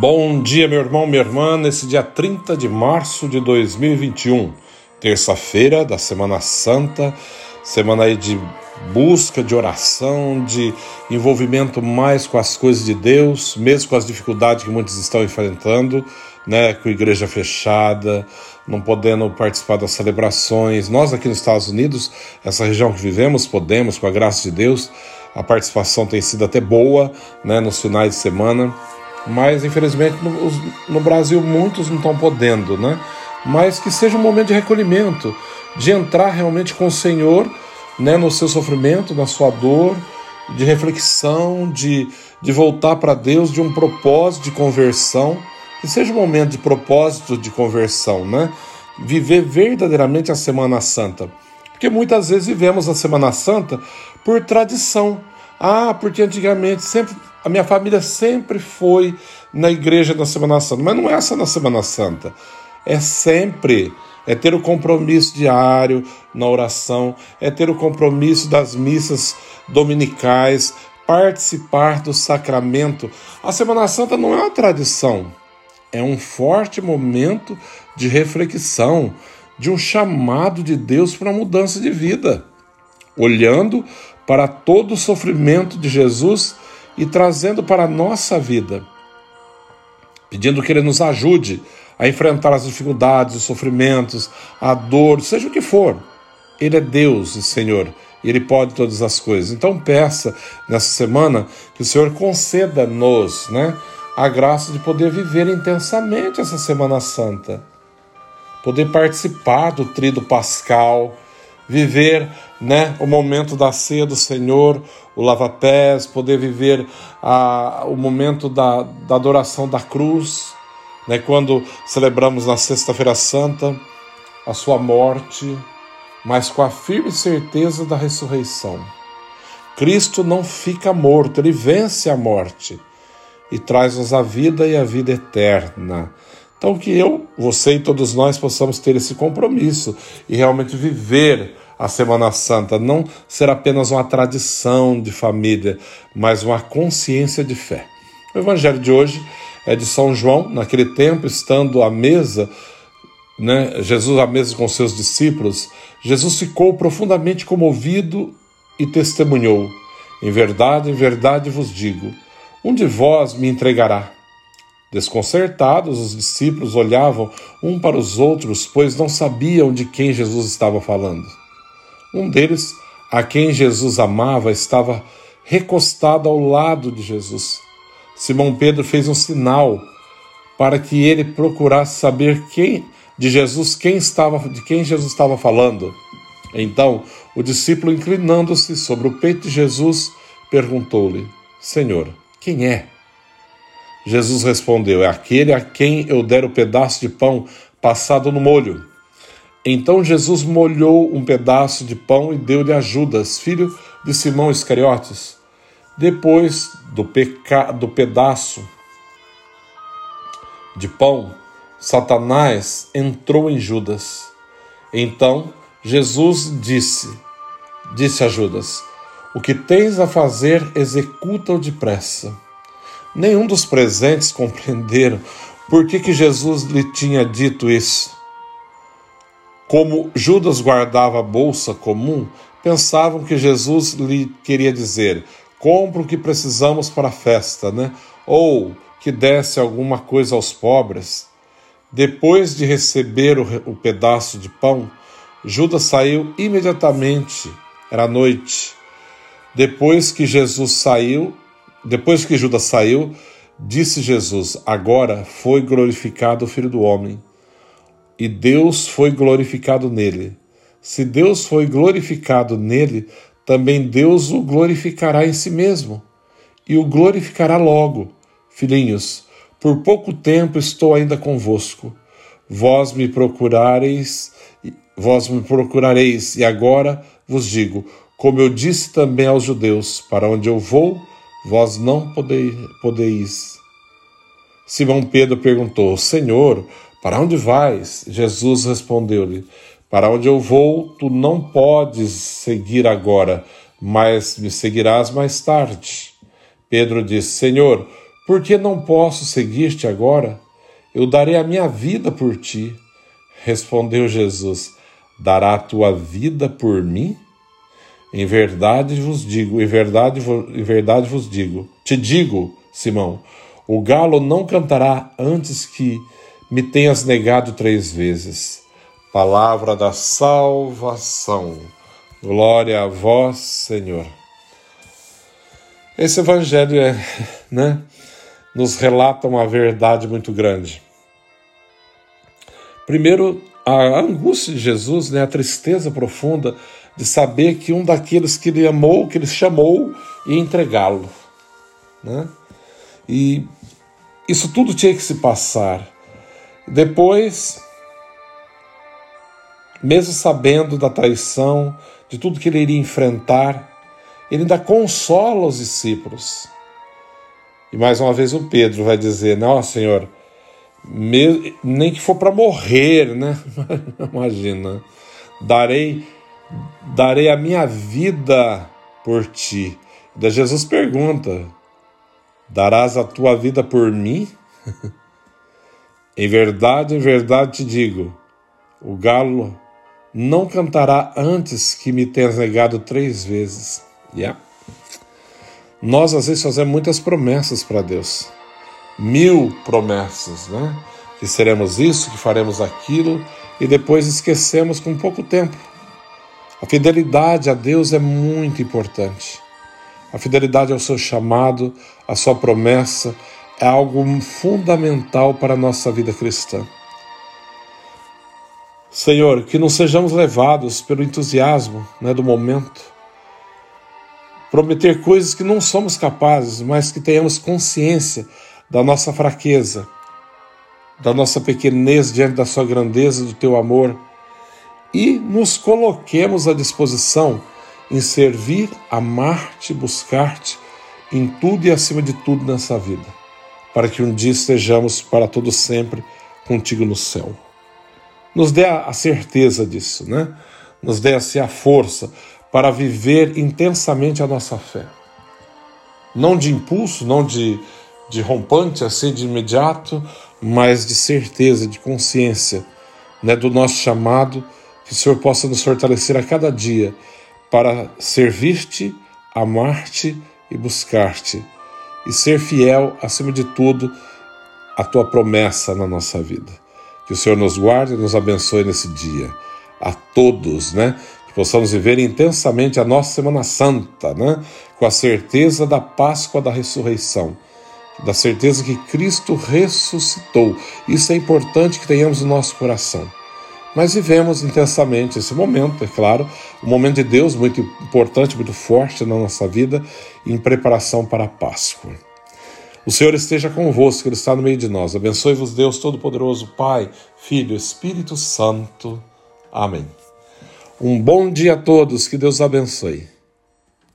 Bom dia, meu irmão, minha irmã, nesse dia 30 de março de 2021, terça-feira da Semana Santa, semana aí de busca, de oração, de envolvimento mais com as coisas de Deus, mesmo com as dificuldades que muitos estão enfrentando, né, com a igreja fechada, não podendo participar das celebrações. Nós aqui nos Estados Unidos, essa região que vivemos, podemos, com a graça de Deus, a participação tem sido até boa, né, nos finais de semana mas infelizmente no, no Brasil muitos não estão podendo, né? Mas que seja um momento de recolhimento, de entrar realmente com o Senhor, né, no seu sofrimento, na sua dor, de reflexão, de, de voltar para Deus, de um propósito de conversão, que seja um momento de propósito de conversão, né? Viver verdadeiramente a Semana Santa. Porque muitas vezes vivemos a Semana Santa por tradição. Ah, porque antigamente sempre a minha família sempre foi na igreja na Semana Santa, mas não é só na Semana Santa, é sempre. É ter o compromisso diário na oração, é ter o compromisso das missas dominicais, participar do sacramento. A Semana Santa não é uma tradição, é um forte momento de reflexão, de um chamado de Deus para mudança de vida, olhando para todo o sofrimento de Jesus e trazendo para a nossa vida, pedindo que Ele nos ajude a enfrentar as dificuldades, os sofrimentos, a dor, seja o que for. Ele é Deus e Senhor, e Ele pode todas as coisas. Então peça nessa semana que o Senhor conceda-nos né, a graça de poder viver intensamente essa Semana Santa, poder participar do trido pascal, viver né, o momento da ceia do Senhor, o lava-pés, poder viver a, o momento da, da adoração da cruz, né, quando celebramos na Sexta-feira Santa a sua morte, mas com a firme certeza da ressurreição. Cristo não fica morto, ele vence a morte e traz-nos a vida e a vida eterna. Então, que eu, você e todos nós possamos ter esse compromisso e realmente viver a Semana Santa, não ser apenas uma tradição de família, mas uma consciência de fé. O Evangelho de hoje é de São João, naquele tempo, estando à mesa, né, Jesus à mesa com seus discípulos, Jesus ficou profundamente comovido e testemunhou: Em verdade, em verdade vos digo, um de vós me entregará. Desconcertados, os discípulos olhavam um para os outros, pois não sabiam de quem Jesus estava falando. Um deles, a quem Jesus amava, estava recostado ao lado de Jesus. Simão Pedro fez um sinal para que ele procurasse saber quem de Jesus quem estava de quem Jesus estava falando. Então, o discípulo inclinando-se sobre o peito de Jesus, perguntou-lhe: Senhor, quem é? Jesus respondeu: É aquele a quem eu der o pedaço de pão passado no molho. Então Jesus molhou um pedaço de pão e deu-lhe a Judas, filho de Simão Iscariotes. Depois do, peca... do pedaço de pão, Satanás entrou em Judas. Então Jesus disse, disse a Judas: O que tens a fazer, executa-o depressa. Nenhum dos presentes compreenderam por que, que Jesus lhe tinha dito isso. Como Judas guardava a bolsa comum, pensavam que Jesus lhe queria dizer: compra o que precisamos para a festa, né? Ou que desse alguma coisa aos pobres. Depois de receber o, o pedaço de pão, Judas saiu imediatamente. Era noite. Depois que Jesus saiu, depois que Judas saiu, disse Jesus: Agora foi glorificado o Filho do Homem e Deus foi glorificado nele. Se Deus foi glorificado nele, também Deus o glorificará em si mesmo e o glorificará logo. Filhinhos, por pouco tempo estou ainda convosco. Vós me procurareis, vós me procurareis, e agora vos digo, como eu disse também aos judeus, para onde eu vou, vós não podeis. Simão Pedro perguntou: Senhor, para onde vais? Jesus respondeu-lhe: Para onde eu vou, tu não podes seguir agora, mas me seguirás mais tarde. Pedro disse: Senhor, Porque não posso seguir-te agora? Eu darei a minha vida por ti. Respondeu Jesus: Dará a tua vida por mim? Em verdade vos digo, em verdade, em verdade vos digo, te digo, Simão, o galo não cantará antes que me tenhas negado três vezes. Palavra da salvação. Glória a vós, Senhor. Esse evangelho é, né, nos relata uma verdade muito grande. Primeiro, a angústia de Jesus, né, a tristeza profunda de saber que um daqueles que ele amou, que ele chamou, ia entregá-lo. Né? E isso tudo tinha que se passar. Depois, mesmo sabendo da traição, de tudo que ele iria enfrentar, ele ainda consola os discípulos. E mais uma vez o Pedro vai dizer: Não, Senhor, nem que for para morrer, né? Imagina. Darei, darei a minha vida por ti. Da Jesus pergunta: Darás a tua vida por mim? em verdade, em verdade te digo: o galo não cantará antes que me tenhas negado três vezes. Yeah. Nós às vezes fazemos muitas promessas para Deus mil promessas, né? Que seremos isso, que faremos aquilo, e depois esquecemos com pouco tempo. A fidelidade a Deus é muito importante. A fidelidade ao seu chamado, à sua promessa, é algo fundamental para a nossa vida cristã. Senhor, que não sejamos levados pelo entusiasmo né, do momento, prometer coisas que não somos capazes, mas que tenhamos consciência da nossa fraqueza, da nossa pequenez diante da Sua grandeza, do Teu amor, e nos coloquemos à disposição em servir, amar-te, buscar-te em tudo e acima de tudo nessa vida, para que um dia estejamos para todo sempre contigo no céu. Nos dê a certeza disso, né? Nos dê assim a força para viver intensamente a nossa fé. Não de impulso, não de de rompante assim de imediato, mas de certeza, de consciência, né, do nosso chamado, que o Senhor possa nos fortalecer a cada dia para servir-te, amar-te e buscar-te, e ser fiel, acima de tudo, à tua promessa na nossa vida. Que o Senhor nos guarde e nos abençoe nesse dia. A todos, né? Que possamos viver intensamente a nossa Semana Santa, né? Com a certeza da Páscoa da ressurreição da certeza que Cristo ressuscitou. Isso é importante que tenhamos no nosso coração. Mas vivemos intensamente esse momento, é claro, um momento de Deus muito importante, muito forte na nossa vida, em preparação para a Páscoa. O Senhor esteja convosco, Ele está no meio de nós. Abençoe-vos, Deus Todo-Poderoso, Pai, Filho, Espírito Santo. Amém. Um bom dia a todos, que Deus abençoe.